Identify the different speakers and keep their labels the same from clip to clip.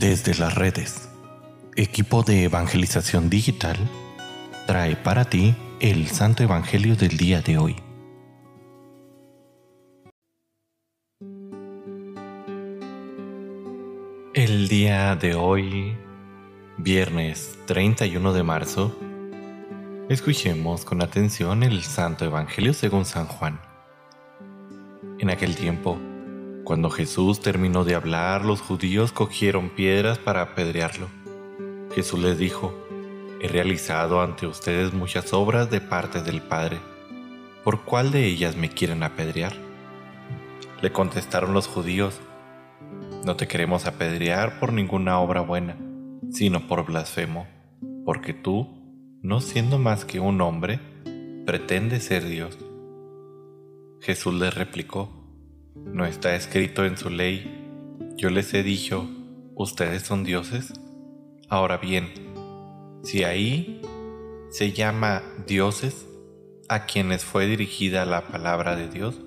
Speaker 1: Desde las redes, equipo de evangelización digital trae para ti el Santo Evangelio del día de hoy. El día de hoy, viernes 31 de marzo, escuchemos con atención el Santo Evangelio según San Juan. En aquel tiempo, cuando Jesús terminó de hablar, los judíos cogieron piedras para apedrearlo. Jesús les dijo, He realizado ante ustedes muchas obras de parte del Padre. ¿Por cuál de ellas me quieren apedrear? Le contestaron los judíos, No te queremos apedrear por ninguna obra buena, sino por blasfemo, porque tú, no siendo más que un hombre, pretendes ser Dios. Jesús les replicó, ¿No está escrito en su ley, yo les he dicho, ustedes son dioses? Ahora bien, si ahí se llama dioses a quienes fue dirigida la palabra de Dios,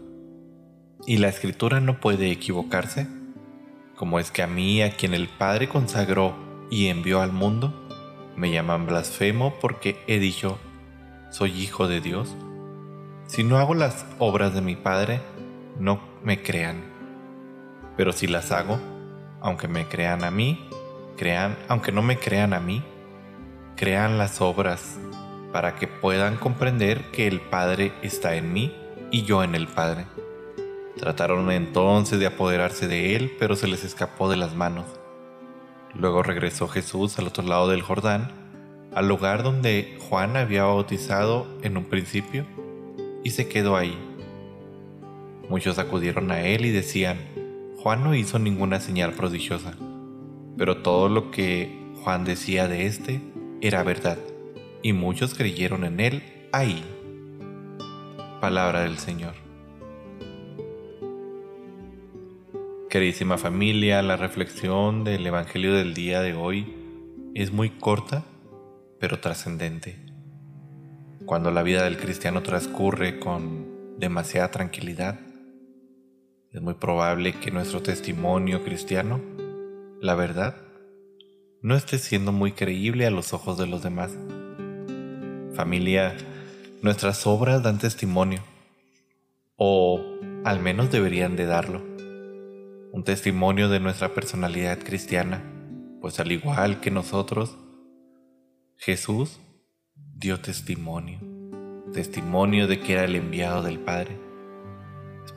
Speaker 1: y la escritura no puede equivocarse, como es que a mí, a quien el Padre consagró y envió al mundo, me llaman blasfemo porque he dicho, soy hijo de Dios. Si no hago las obras de mi Padre, no me crean. Pero si las hago, aunque me crean a mí, crean, aunque no me crean a mí, crean las obras para que puedan comprender que el Padre está en mí y yo en el Padre. Trataron entonces de apoderarse de él, pero se les escapó de las manos. Luego regresó Jesús al otro lado del Jordán, al lugar donde Juan había bautizado en un principio, y se quedó ahí Muchos acudieron a él y decían, Juan no hizo ninguna señal prodigiosa, pero todo lo que Juan decía de éste era verdad, y muchos creyeron en él ahí. Palabra del Señor. Queridísima familia, la reflexión del Evangelio del día de hoy es muy corta, pero trascendente. Cuando la vida del cristiano transcurre con demasiada tranquilidad, es muy probable que nuestro testimonio cristiano, la verdad, no esté siendo muy creíble a los ojos de los demás. Familia, nuestras obras dan testimonio, o al menos deberían de darlo. Un testimonio de nuestra personalidad cristiana, pues al igual que nosotros, Jesús dio testimonio, testimonio de que era el enviado del Padre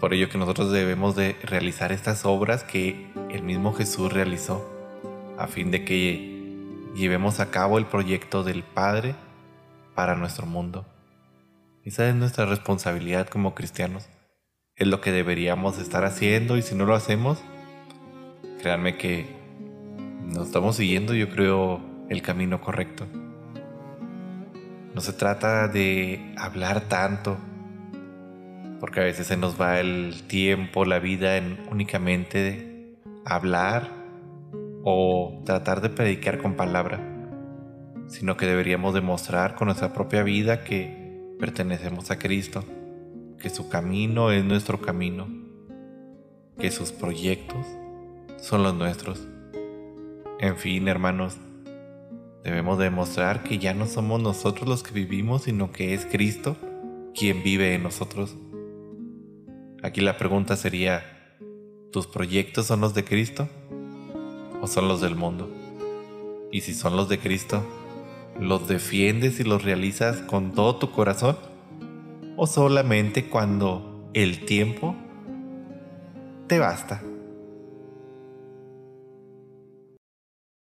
Speaker 1: por ello que nosotros debemos de realizar estas obras que el mismo Jesús realizó, a fin de que llevemos a cabo el proyecto del Padre para nuestro mundo. Esa es nuestra responsabilidad como cristianos. Es lo que deberíamos estar haciendo y si no lo hacemos, créanme que no estamos siguiendo, yo creo, el camino correcto. No se trata de hablar tanto, porque a veces se nos va el tiempo, la vida en únicamente hablar o tratar de predicar con palabra, sino que deberíamos demostrar con nuestra propia vida que pertenecemos a Cristo, que su camino es nuestro camino, que sus proyectos son los nuestros. En fin, hermanos, debemos demostrar que ya no somos nosotros los que vivimos, sino que es Cristo quien vive en nosotros. Aquí la pregunta sería, ¿tus proyectos son los de Cristo o son los del mundo? Y si son los de Cristo, ¿los defiendes y los realizas con todo tu corazón? ¿O solamente cuando el tiempo te basta?